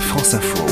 France Info.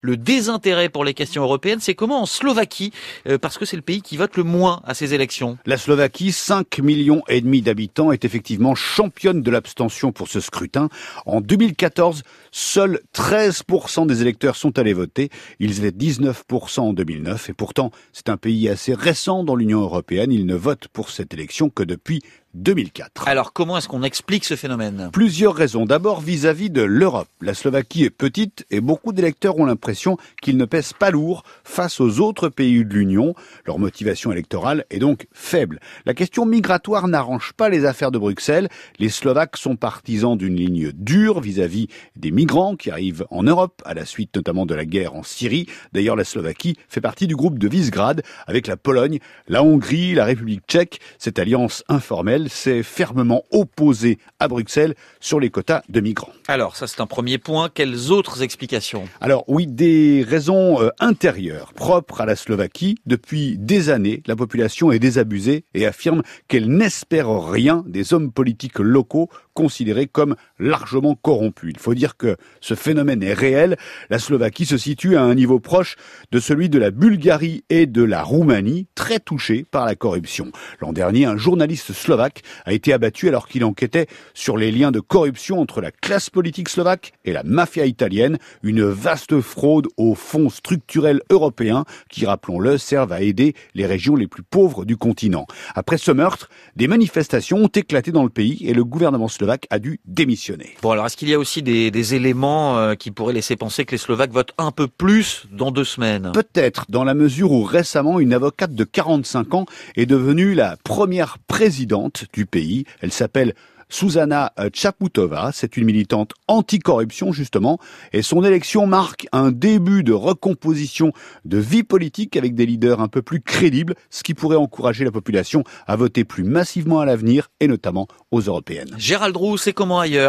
Le désintérêt pour les questions européennes, c'est comment en Slovaquie euh, Parce que c'est le pays qui vote le moins à ces élections. La Slovaquie, 5 millions et demi d'habitants, est effectivement championne de l'abstention pour ce scrutin. En 2014, seuls 13% des électeurs sont allés voter. Ils étaient 19% en 2009. Et pourtant, c'est un pays assez récent dans l'Union européenne. Ils ne votent pour cette élection que depuis 2004. Alors comment est-ce qu'on explique ce phénomène? Plusieurs raisons. D'abord vis-à-vis de l'Europe. La Slovaquie est petite et beaucoup d'électeurs ont l'impression qu'ils ne pèsent pas lourd face aux autres pays de l'Union. Leur motivation électorale est donc faible. La question migratoire n'arrange pas les affaires de Bruxelles. Les Slovaques sont partisans d'une ligne dure vis-à-vis des migrants qui arrivent en Europe à la suite notamment de la guerre en Syrie. D'ailleurs, la Slovaquie fait partie du groupe de Visegrad avec la Pologne, la Hongrie, la République tchèque. Cette alliance informelle s'est fermement opposé à Bruxelles sur les quotas de migrants. Alors, ça c'est un premier point. Quelles autres explications? Alors oui, des raisons euh, intérieures propres à la Slovaquie. Depuis des années, la population est désabusée et affirme qu'elle n'espère rien des hommes politiques locaux considérés comme largement corrompus. Il faut dire que ce phénomène est réel. La Slovaquie se situe à un niveau proche de celui de la Bulgarie et de la Roumanie, très touchés par la corruption. L'an dernier, un journaliste slovaque a été abattu alors qu'il enquêtait sur les liens de corruption entre la classe politique slovaque et la mafia italienne, une vaste fraude aux fonds structurels européens qui, rappelons-le, servent à aider les régions les plus pauvres du continent. Après ce meurtre, des manifestations ont éclaté dans le pays et le gouvernement slovaque a dû démissionner. Bon, alors est-ce qu'il y a aussi des, des éléments euh, qui pourraient laisser penser que les Slovaques votent un peu plus dans deux semaines? Peut-être, dans la mesure où récemment une avocate de 45 ans est devenue la première présidente du pays. Elle s'appelle Susanna Chaputova, c'est une militante anticorruption justement, et son élection marque un début de recomposition de vie politique avec des leaders un peu plus crédibles, ce qui pourrait encourager la population à voter plus massivement à l'avenir et notamment aux européennes. Gérald Roux, c'est comment ailleurs?